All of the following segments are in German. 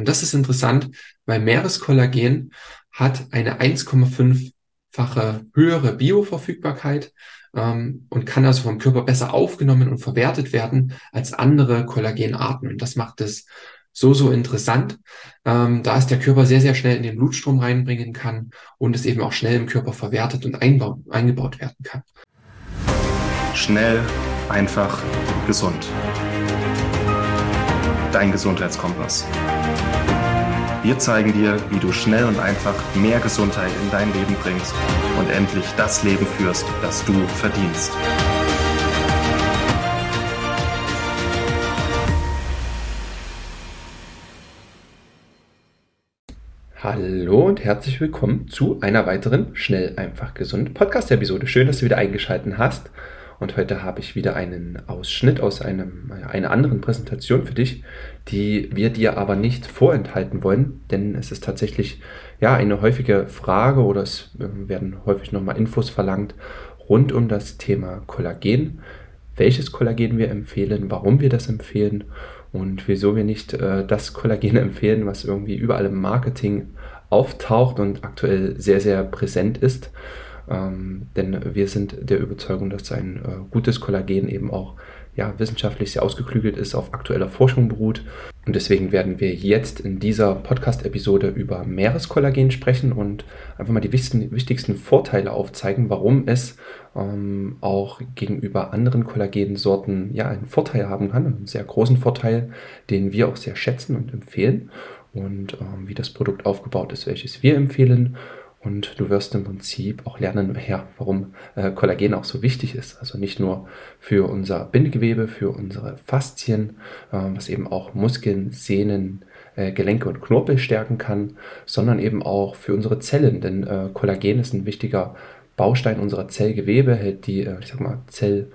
Und das ist interessant, weil Meereskollagen hat eine 1,5-fache höhere Bioverfügbarkeit ähm, und kann also vom Körper besser aufgenommen und verwertet werden als andere Kollagenarten. Und das macht es so, so interessant, ähm, da es der Körper sehr, sehr schnell in den Blutstrom reinbringen kann und es eben auch schnell im Körper verwertet und eingebaut werden kann. Schnell, einfach, gesund. Dein Gesundheitskompass. Wir zeigen dir, wie du schnell und einfach mehr Gesundheit in dein Leben bringst und endlich das Leben führst, das du verdienst. Hallo und herzlich willkommen zu einer weiteren Schnell, einfach, gesund Podcast-Episode. Schön, dass du wieder eingeschaltet hast. Und heute habe ich wieder einen Ausschnitt aus einem, einer anderen Präsentation für dich, die wir dir aber nicht vorenthalten wollen, denn es ist tatsächlich ja eine häufige Frage oder es äh, werden häufig nochmal Infos verlangt rund um das Thema Kollagen. Welches Kollagen wir empfehlen, warum wir das empfehlen und wieso wir nicht äh, das Kollagen empfehlen, was irgendwie überall im Marketing auftaucht und aktuell sehr, sehr präsent ist. Ähm, denn wir sind der Überzeugung, dass ein äh, gutes Kollagen eben auch ja, wissenschaftlich sehr ausgeklügelt ist, auf aktueller Forschung beruht. Und deswegen werden wir jetzt in dieser Podcast-Episode über Meereskollagen sprechen und einfach mal die wichtigsten, wichtigsten Vorteile aufzeigen, warum es ähm, auch gegenüber anderen Kollagensorten ja einen Vorteil haben kann, einen sehr großen Vorteil, den wir auch sehr schätzen und empfehlen und ähm, wie das Produkt aufgebaut ist, welches wir empfehlen und du wirst im Prinzip auch lernen, ja, warum äh, Kollagen auch so wichtig ist. Also nicht nur für unser Bindegewebe, für unsere Faszien, äh, was eben auch Muskeln, Sehnen, äh, Gelenke und Knorpel stärken kann, sondern eben auch für unsere Zellen. Denn äh, Kollagen ist ein wichtiger Baustein unserer Zellgewebe, hält die, äh, ich sag mal, Zellorganellen,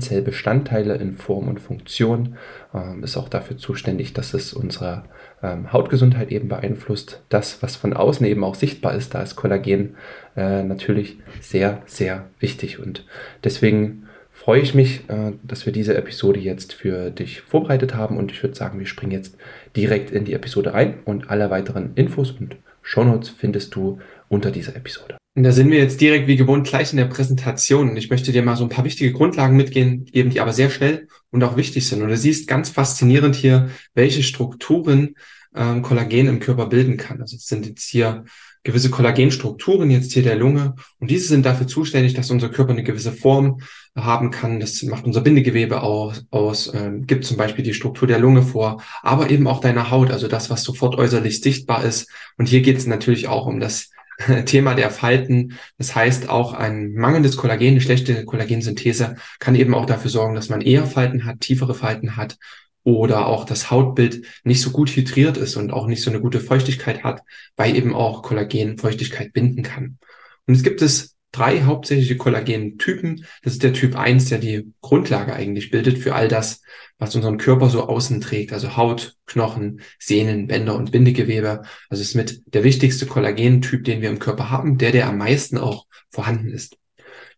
Zellbestandteile in Form und Funktion, ähm, ist auch dafür zuständig, dass es unsere ähm, Hautgesundheit eben beeinflusst. Das, was von außen eben auch sichtbar ist, da ist Kollagen äh, natürlich sehr, sehr wichtig. Und deswegen freue ich mich, äh, dass wir diese Episode jetzt für dich vorbereitet haben. Und ich würde sagen, wir springen jetzt direkt in die Episode rein und alle weiteren Infos und Shownotes findest du unter dieser Episode. Und da sind wir jetzt direkt wie gewohnt gleich in der Präsentation. Und ich möchte dir mal so ein paar wichtige Grundlagen mitgeben, die aber sehr schnell und auch wichtig sind. Und du siehst ganz faszinierend hier, welche Strukturen ähm, Kollagen im Körper bilden kann. Also es sind jetzt hier gewisse Kollagenstrukturen jetzt hier der Lunge und diese sind dafür zuständig, dass unser Körper eine gewisse Form haben kann. Das macht unser Bindegewebe aus, aus ähm, gibt zum Beispiel die Struktur der Lunge vor, aber eben auch deiner Haut, also das, was sofort äußerlich sichtbar ist. Und hier geht es natürlich auch um das Thema der Falten. Das heißt, auch ein mangelndes Kollagen, eine schlechte Kollagensynthese kann eben auch dafür sorgen, dass man eher Falten hat, tiefere Falten hat oder auch das Hautbild nicht so gut hydriert ist und auch nicht so eine gute Feuchtigkeit hat, weil eben auch Kollagen Feuchtigkeit binden kann. Und es gibt es drei hauptsächliche Kollagentypen. Das ist der Typ 1, der die Grundlage eigentlich bildet für all das, was unseren Körper so außen trägt, also Haut, Knochen, Sehnen, Bänder und Bindegewebe. Also ist mit der wichtigste Kollagentyp, den wir im Körper haben, der, der am meisten auch vorhanden ist.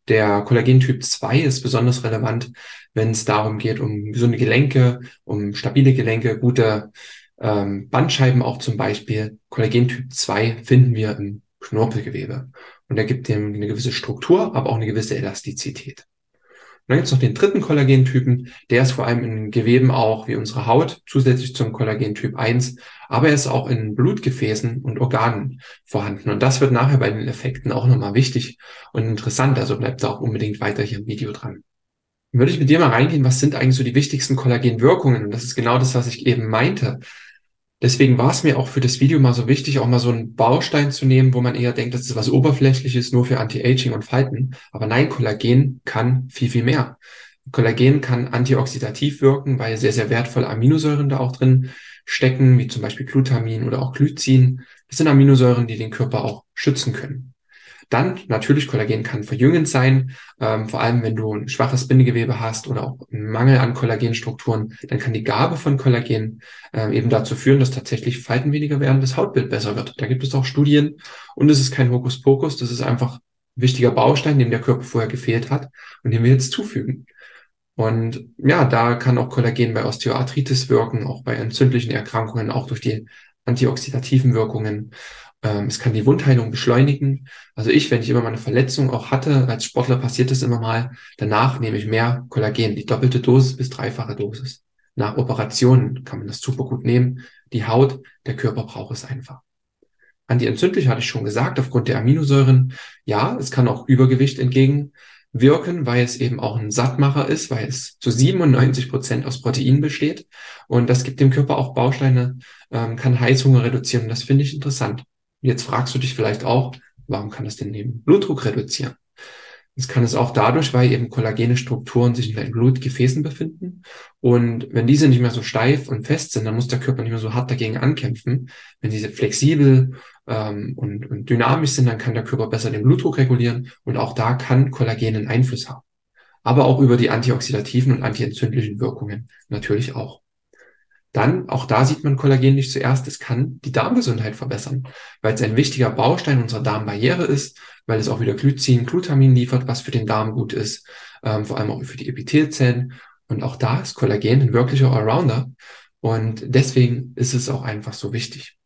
Der Kollagentyp 2 ist besonders relevant, wenn es darum geht, um gesunde Gelenke, um stabile Gelenke, gute ähm, Bandscheiben auch zum Beispiel. Kollagentyp 2 finden wir im Knorpelgewebe. Und er gibt dem eine gewisse Struktur, aber auch eine gewisse Elastizität. Und dann gibt es noch den dritten Kollagentypen, der ist vor allem in Geweben auch wie unsere Haut, zusätzlich zum Kollagentyp 1, aber er ist auch in Blutgefäßen und Organen vorhanden. Und das wird nachher bei den Effekten auch nochmal wichtig und interessant, also bleibt da auch unbedingt weiter hier im Video dran. Dann würde ich mit dir mal reingehen, was sind eigentlich so die wichtigsten Kollagenwirkungen? Und das ist genau das, was ich eben meinte. Deswegen war es mir auch für das Video mal so wichtig, auch mal so einen Baustein zu nehmen, wo man eher denkt, das ist was Oberflächliches, nur für Anti-Aging und Falten. Aber nein, Kollagen kann viel, viel mehr. Kollagen kann antioxidativ wirken, weil sehr, sehr wertvolle Aminosäuren da auch drin stecken, wie zum Beispiel Glutamin oder auch Glycin. Das sind Aminosäuren, die den Körper auch schützen können. Dann natürlich, Kollagen kann verjüngend sein, ähm, vor allem wenn du ein schwaches Bindegewebe hast oder auch einen Mangel an Kollagenstrukturen, dann kann die Gabe von Kollagen äh, eben dazu führen, dass tatsächlich Falten weniger werden, das Hautbild besser wird. Da gibt es auch Studien und es ist kein Hokuspokus, das ist einfach ein wichtiger Baustein, dem der Körper vorher gefehlt hat und den wir jetzt zufügen. Und ja, da kann auch Kollagen bei Osteoarthritis wirken, auch bei entzündlichen Erkrankungen, auch durch die antioxidativen Wirkungen. Ähm, es kann die Wundheilung beschleunigen. Also ich, wenn ich immer meine Verletzung auch hatte, als Sportler passiert das immer mal, danach nehme ich mehr Kollagen, die doppelte Dosis bis dreifache Dosis. Nach Operationen kann man das super gut nehmen. Die Haut, der Körper braucht es einfach. Antientzündlich hatte ich schon gesagt, aufgrund der Aminosäuren. Ja, es kann auch Übergewicht entgegenwirken, weil es eben auch ein Sattmacher ist, weil es zu 97 Prozent aus Protein besteht. Und das gibt dem Körper auch Bausteine, ähm, kann Heißhunger reduzieren. Das finde ich interessant. Jetzt fragst du dich vielleicht auch, warum kann das denn den Blutdruck reduzieren? Das kann es auch dadurch, weil eben kollagene Strukturen sich in den Blutgefäßen befinden. Und wenn diese nicht mehr so steif und fest sind, dann muss der Körper nicht mehr so hart dagegen ankämpfen. Wenn diese flexibel ähm, und, und dynamisch sind, dann kann der Körper besser den Blutdruck regulieren. Und auch da kann Kollagen einen Einfluss haben. Aber auch über die antioxidativen und antientzündlichen Wirkungen natürlich auch. Dann, auch da sieht man Kollagen nicht zuerst, es kann die Darmgesundheit verbessern, weil es ein wichtiger Baustein unserer Darmbarriere ist, weil es auch wieder Glycin, Glutamin liefert, was für den Darm gut ist, ähm, vor allem auch für die Epithelzellen. Und auch da ist Kollagen ein wirklicher Allrounder. Und deswegen ist es auch einfach so wichtig.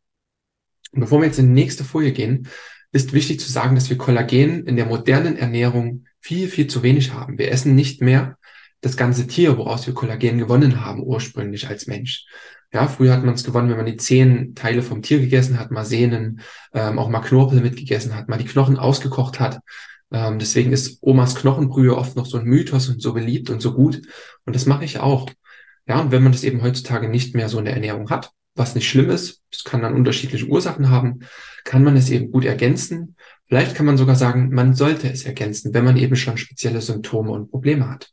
Und bevor wir jetzt in die nächste Folie gehen, ist wichtig zu sagen, dass wir Kollagen in der modernen Ernährung viel, viel zu wenig haben. Wir essen nicht mehr das ganze Tier, woraus wir Kollagen gewonnen haben, ursprünglich als Mensch. Ja, früher hat man es gewonnen, wenn man die zehn Teile vom Tier gegessen hat, mal Sehnen, ähm, auch mal Knorpel mitgegessen hat, mal die Knochen ausgekocht hat. Ähm, deswegen ist Omas Knochenbrühe oft noch so ein Mythos und so beliebt und so gut. Und das mache ich auch. Ja, und wenn man das eben heutzutage nicht mehr so in der Ernährung hat, was nicht schlimm ist, es kann dann unterschiedliche Ursachen haben, kann man es eben gut ergänzen. Vielleicht kann man sogar sagen, man sollte es ergänzen, wenn man eben schon spezielle Symptome und Probleme hat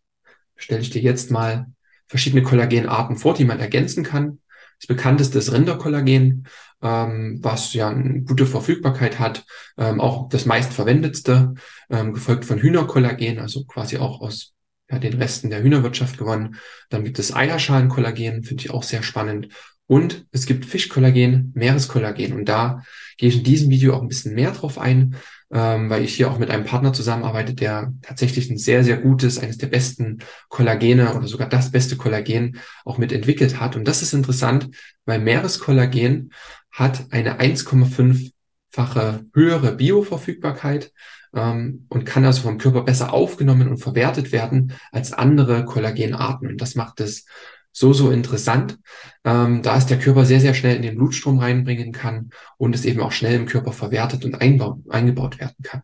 stelle ich dir jetzt mal verschiedene Kollagenarten vor, die man ergänzen kann. Das bekannteste ist Rinderkollagen, ähm, was ja eine gute Verfügbarkeit hat, ähm, auch das meistverwendetste, ähm, gefolgt von Hühnerkollagen, also quasi auch aus ja, den Resten der Hühnerwirtschaft gewonnen. Dann gibt es Eierschalenkollagen, finde ich auch sehr spannend. Und es gibt Fischkollagen, Meereskollagen. Und da gehe ich in diesem Video auch ein bisschen mehr drauf ein, ähm, weil ich hier auch mit einem Partner zusammenarbeite, der tatsächlich ein sehr, sehr gutes, eines der besten Kollagene oder sogar das beste Kollagen auch mit entwickelt hat. Und das ist interessant, weil Meereskollagen hat eine 1,5-fache höhere Bioverfügbarkeit ähm, und kann also vom Körper besser aufgenommen und verwertet werden als andere Kollagenarten. Und das macht es so, so interessant, ähm, da es der Körper sehr, sehr schnell in den Blutstrom reinbringen kann und es eben auch schnell im Körper verwertet und eingebaut werden kann.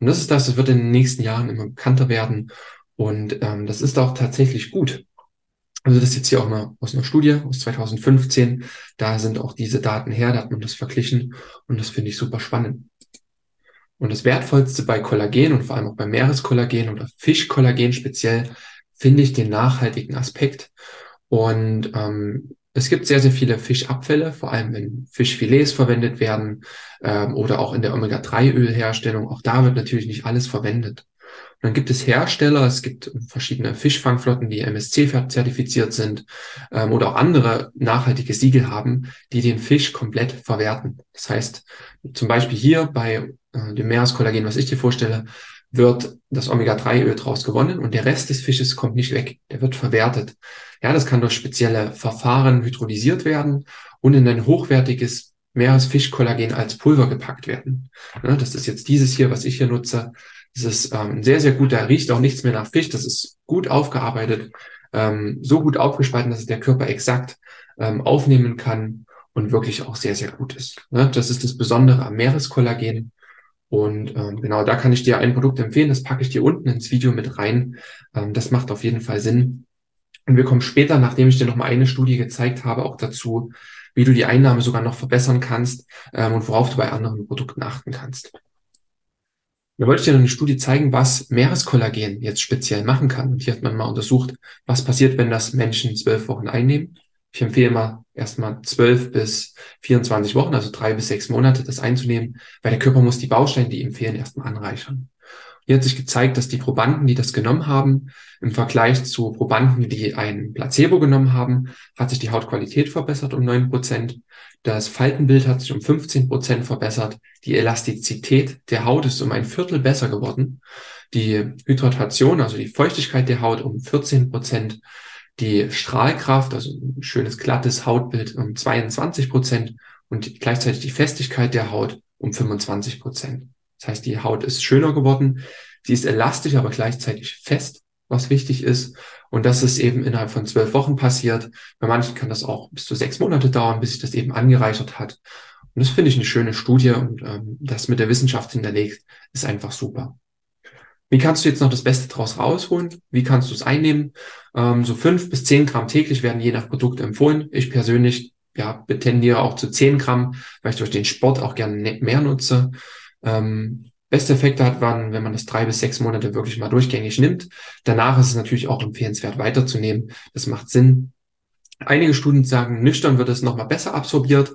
Und das ist das, das wird in den nächsten Jahren immer bekannter werden und ähm, das ist auch tatsächlich gut. Also das ist jetzt hier auch mal aus einer Studie aus 2015. Da sind auch diese Daten her, da hat man das verglichen und das finde ich super spannend. Und das Wertvollste bei Kollagen und vor allem auch bei Meereskollagen oder Fischkollagen speziell finde ich den nachhaltigen Aspekt. Und ähm, es gibt sehr, sehr viele Fischabfälle, vor allem wenn Fischfilets verwendet werden ähm, oder auch in der Omega-3-Ölherstellung. Auch da wird natürlich nicht alles verwendet. Und dann gibt es Hersteller, es gibt verschiedene Fischfangflotten, die MSC-zertifiziert sind ähm, oder auch andere nachhaltige Siegel haben, die den Fisch komplett verwerten. Das heißt, zum Beispiel hier bei äh, dem Meereskollagen, was ich dir vorstelle, wird das Omega-3-Öl draus gewonnen und der Rest des Fisches kommt nicht weg. Der wird verwertet. Ja, das kann durch spezielle Verfahren hydrolysiert werden und in ein hochwertiges Meeresfischkollagen als Pulver gepackt werden. Ja, das ist jetzt dieses hier, was ich hier nutze. Das ist ähm, sehr, sehr gut. Da riecht auch nichts mehr nach Fisch. Das ist gut aufgearbeitet, ähm, so gut aufgespalten, dass es der Körper exakt ähm, aufnehmen kann und wirklich auch sehr, sehr gut ist. Ja, das ist das Besondere am Meereskollagen. Und ähm, genau da kann ich dir ein Produkt empfehlen, das packe ich dir unten ins Video mit rein. Ähm, das macht auf jeden Fall Sinn. Und wir kommen später, nachdem ich dir nochmal eine Studie gezeigt habe, auch dazu, wie du die Einnahme sogar noch verbessern kannst ähm, und worauf du bei anderen Produkten achten kannst. Da wollte ich dir noch eine Studie zeigen, was Meereskollagen jetzt speziell machen kann. Und hier hat man mal untersucht, was passiert, wenn das Menschen zwölf Wochen einnehmen. Ich empfehle mal erstmal zwölf bis 24 Wochen, also drei bis sechs Monate, das einzunehmen, weil der Körper muss die Bausteine, die ihm fehlen, erstmal anreichern. Hier hat sich gezeigt, dass die Probanden, die das genommen haben, im Vergleich zu Probanden, die ein Placebo genommen haben, hat sich die Hautqualität verbessert um neun Prozent. Das Faltenbild hat sich um 15 Prozent verbessert. Die Elastizität der Haut ist um ein Viertel besser geworden. Die Hydratation, also die Feuchtigkeit der Haut um 14 Prozent. Die Strahlkraft, also ein schönes glattes Hautbild um 22 Prozent und gleichzeitig die Festigkeit der Haut um 25 Prozent. Das heißt, die Haut ist schöner geworden. Sie ist elastisch, aber gleichzeitig fest, was wichtig ist. Und das ist eben innerhalb von zwölf Wochen passiert. Bei manchen kann das auch bis zu sechs Monate dauern, bis sich das eben angereichert hat. Und das finde ich eine schöne Studie und ähm, das mit der Wissenschaft hinterlegt ist einfach super. Wie kannst du jetzt noch das Beste draus rausholen? Wie kannst du es einnehmen? Ähm, so fünf bis zehn Gramm täglich werden je nach Produkt empfohlen. Ich persönlich ja, tendiere auch zu zehn Gramm, weil ich durch den Sport auch gerne ne-, mehr nutze. Ähm, beste Effekte hat man, wenn man das drei bis sechs Monate wirklich mal durchgängig nimmt. Danach ist es natürlich auch empfehlenswert weiterzunehmen. Das macht Sinn. Einige Studien sagen, nüchtern wird es nochmal besser absorbiert.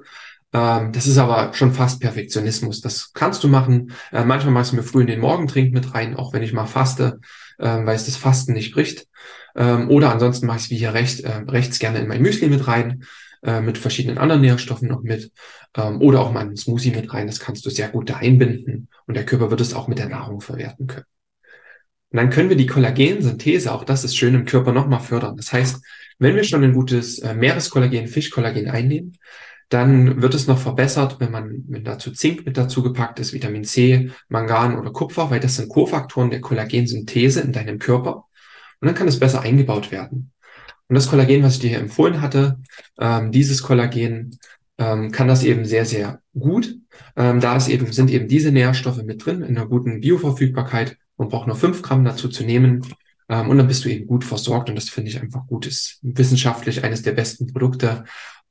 Ähm, das ist aber schon fast Perfektionismus. Das kannst du machen. Äh, manchmal machst du mir früh in den Morgentrink mit rein, auch wenn ich mal faste, äh, weil es das Fasten nicht bricht. Ähm, oder ansonsten mache ich es wie hier recht, äh, rechts gerne in mein Müsli mit rein äh, mit verschiedenen anderen Nährstoffen noch mit ähm, oder auch mal einen Smoothie mit rein. Das kannst du sehr gut da einbinden und der Körper wird es auch mit der Nahrung verwerten können. Und dann können wir die Kollagensynthese, auch das ist schön im Körper nochmal fördern. Das heißt, wenn wir schon ein gutes äh, Meereskollagen, Fischkollagen einnehmen, dann wird es noch verbessert, wenn man wenn dazu Zink mit dazu gepackt ist, Vitamin C, Mangan oder Kupfer, weil das sind Kofaktoren der Kollagensynthese in deinem Körper. Und dann kann es besser eingebaut werden. Und das Kollagen, was ich dir hier empfohlen hatte, ähm, dieses Kollagen ähm, kann das eben sehr, sehr gut. Ähm, da ist eben, sind eben diese Nährstoffe mit drin in einer guten Bioverfügbarkeit. Man braucht nur fünf Gramm dazu zu nehmen. Ähm, und dann bist du eben gut versorgt. Und das finde ich einfach gut. Ist wissenschaftlich eines der besten Produkte.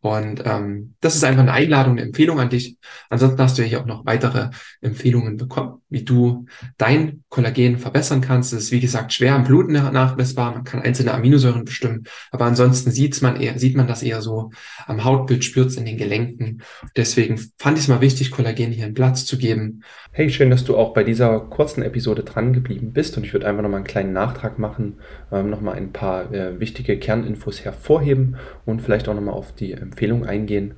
Und ähm, das ist einfach eine Einladung, eine Empfehlung an dich. Ansonsten hast du ja hier auch noch weitere Empfehlungen bekommen, wie du dein Kollagen verbessern kannst. Es ist wie gesagt schwer im Blut nachmessbar. Man kann einzelne Aminosäuren bestimmen, aber ansonsten sieht man eher, sieht man das eher so am Hautbild, spürt es in den Gelenken. Deswegen fand ich es mal wichtig, Kollagen hier einen Platz zu geben. Hey, schön, dass du auch bei dieser kurzen Episode dran geblieben bist und ich würde einfach noch mal einen kleinen Nachtrag machen, ähm, noch mal ein paar äh, wichtige Kerninfos hervorheben und vielleicht auch noch mal auf die Empfehlung eingehen.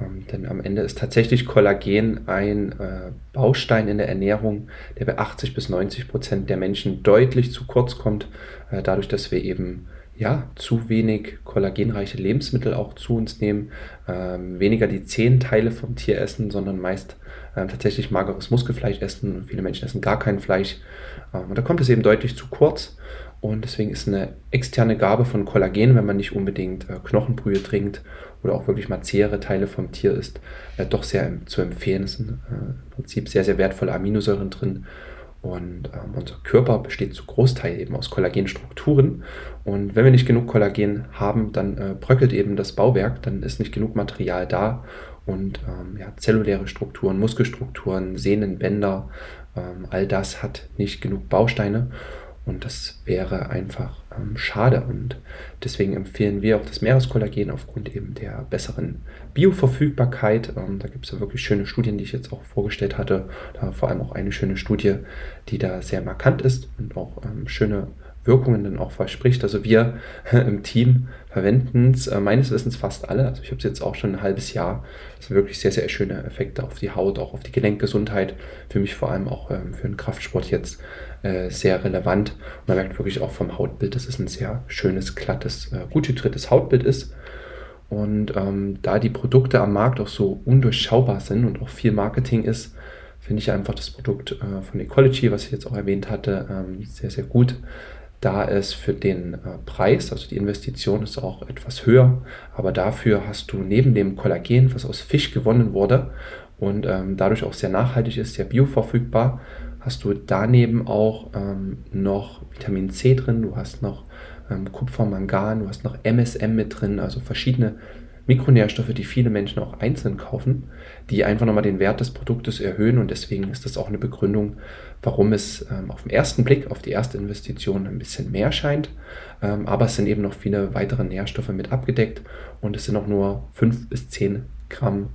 Ähm, denn am Ende ist tatsächlich Kollagen ein äh, Baustein in der Ernährung, der bei 80 bis 90 Prozent der Menschen deutlich zu kurz kommt, äh, dadurch, dass wir eben ja, zu wenig kollagenreiche Lebensmittel auch zu uns nehmen, ähm, weniger die zehn Teile vom Tier essen, sondern meist ähm, tatsächlich mageres Muskelfleisch essen. Viele Menschen essen gar kein Fleisch. Ähm, und da kommt es eben deutlich zu kurz. Und deswegen ist eine externe Gabe von Kollagen, wenn man nicht unbedingt äh, Knochenbrühe trinkt oder auch wirklich mal zähere Teile vom Tier isst, äh, doch sehr zu empfehlen. Es sind äh, im Prinzip sehr, sehr wertvolle Aminosäuren drin. Und ähm, unser Körper besteht zu Großteil eben aus Kollagenstrukturen. Und wenn wir nicht genug Kollagen haben, dann äh, bröckelt eben das Bauwerk, dann ist nicht genug Material da. Und ähm, ja, zelluläre Strukturen, Muskelstrukturen, Sehnen, Bänder, ähm, all das hat nicht genug Bausteine. Und das wäre einfach ähm, schade. Und deswegen empfehlen wir auch das Meereskollagen aufgrund eben der besseren Bioverfügbarkeit. Ähm, da gibt es ja wirklich schöne Studien, die ich jetzt auch vorgestellt hatte. Da vor allem auch eine schöne Studie, die da sehr markant ist und auch ähm, schöne Wirkungen dann auch verspricht. Also wir im Team verwenden es äh, meines Wissens fast alle. Also ich habe es jetzt auch schon ein halbes Jahr. Das sind wirklich sehr, sehr schöne Effekte auf die Haut, auch auf die Gelenkgesundheit. Für mich vor allem auch ähm, für den Kraftsport jetzt äh, sehr relevant. Und man merkt wirklich auch vom Hautbild, dass es ein sehr schönes, glattes, äh, gut hydriertes Hautbild ist. Und ähm, da die Produkte am Markt auch so undurchschaubar sind und auch viel Marketing ist, finde ich einfach das Produkt äh, von Ecology, was ich jetzt auch erwähnt hatte, ähm, sehr, sehr gut da es für den äh, Preis, also die Investition ist auch etwas höher, aber dafür hast du neben dem Kollagen, was aus Fisch gewonnen wurde und ähm, dadurch auch sehr nachhaltig ist, sehr bioverfügbar, hast du daneben auch ähm, noch Vitamin C drin, du hast noch ähm, Kupfer, Mangan, du hast noch MSM mit drin, also verschiedene Mikronährstoffe, die viele Menschen auch einzeln kaufen, die einfach nochmal den Wert des Produktes erhöhen und deswegen ist das auch eine Begründung, warum es ähm, auf den ersten Blick, auf die erste Investition ein bisschen mehr scheint. Ähm, aber es sind eben noch viele weitere Nährstoffe mit abgedeckt und es sind auch nur 5 bis 10 Gramm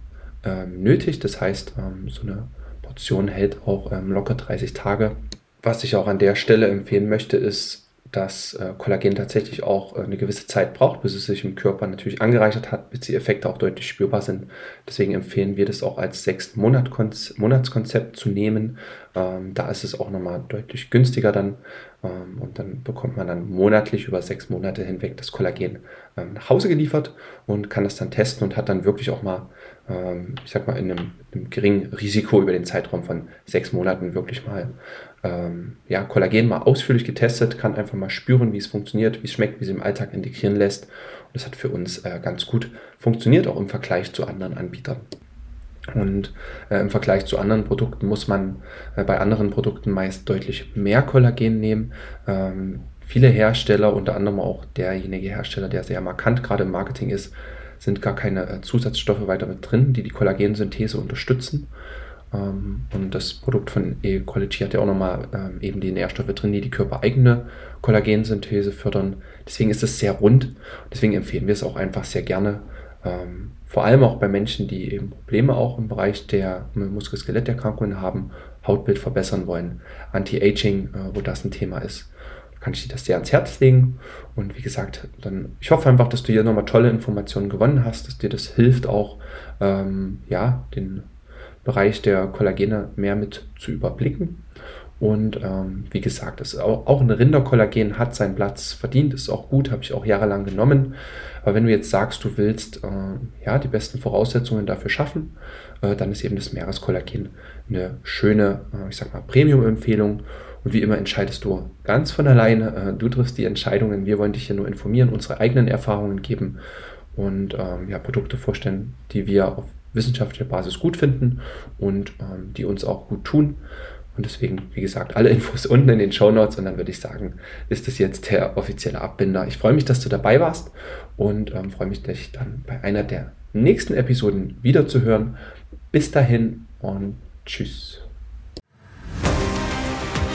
ähm, nötig. Das heißt, ähm, so eine Portion hält auch ähm, locker 30 Tage. Was ich auch an der Stelle empfehlen möchte, ist dass äh, Kollagen tatsächlich auch äh, eine gewisse Zeit braucht, bis es sich im Körper natürlich angereichert hat, bis die Effekte auch deutlich spürbar sind. Deswegen empfehlen wir das auch als sechs Monatskonzept zu nehmen. Ähm, da ist es auch nochmal deutlich günstiger dann ähm, und dann bekommt man dann monatlich über sechs Monate hinweg das Kollagen ähm, nach Hause geliefert und kann das dann testen und hat dann wirklich auch mal, ähm, ich sag mal, in einem, einem geringen Risiko über den Zeitraum von sechs Monaten wirklich mal ähm, ja, Kollagen mal ausführlich getestet, kann einfach mal spüren, wie es funktioniert, wie es schmeckt, wie es im Alltag integrieren lässt. Und das hat für uns äh, ganz gut funktioniert, auch im Vergleich zu anderen Anbietern. Und äh, im Vergleich zu anderen Produkten muss man äh, bei anderen Produkten meist deutlich mehr Kollagen nehmen. Ähm, viele Hersteller, unter anderem auch derjenige Hersteller, der sehr markant gerade im Marketing ist, sind gar keine äh, Zusatzstoffe weiter mit drin, die die Kollagensynthese unterstützen. Ähm, und das Produkt von E-Quality hat ja auch nochmal ähm, eben die Nährstoffe drin, die die körpereigene Kollagensynthese fördern. Deswegen ist es sehr rund. Deswegen empfehlen wir es auch einfach sehr gerne. Ähm, vor allem auch bei Menschen, die eben Probleme auch im Bereich der Muskel-Skeletterkrankungen haben, Hautbild verbessern wollen, Anti-Aging, äh, wo das ein Thema ist kann ich dir das sehr ans Herz legen. Und wie gesagt, dann, ich hoffe einfach, dass du hier nochmal tolle Informationen gewonnen hast, dass dir das hilft, auch ähm, ja, den Bereich der Kollagene mehr mit zu überblicken. Und ähm, wie gesagt, das auch, auch ein Rinderkollagen hat seinen Platz verdient, ist auch gut, habe ich auch jahrelang genommen. Aber wenn du jetzt sagst, du willst äh, ja, die besten Voraussetzungen dafür schaffen, äh, dann ist eben das Meereskollagen eine schöne, äh, ich sag mal, Premium-Empfehlung. Und wie immer entscheidest du ganz von alleine. Äh, du triffst die Entscheidungen. Wir wollen dich hier nur informieren, unsere eigenen Erfahrungen geben und ähm, ja, Produkte vorstellen, die wir auf wissenschaftlicher Basis gut finden und ähm, die uns auch gut tun. Und deswegen, wie gesagt, alle Infos unten in den Show Notes und dann würde ich sagen, ist das jetzt der offizielle Abbinder. Ich freue mich, dass du dabei warst und ähm, freue mich, dich dann bei einer der nächsten Episoden wieder zu hören. Bis dahin und tschüss.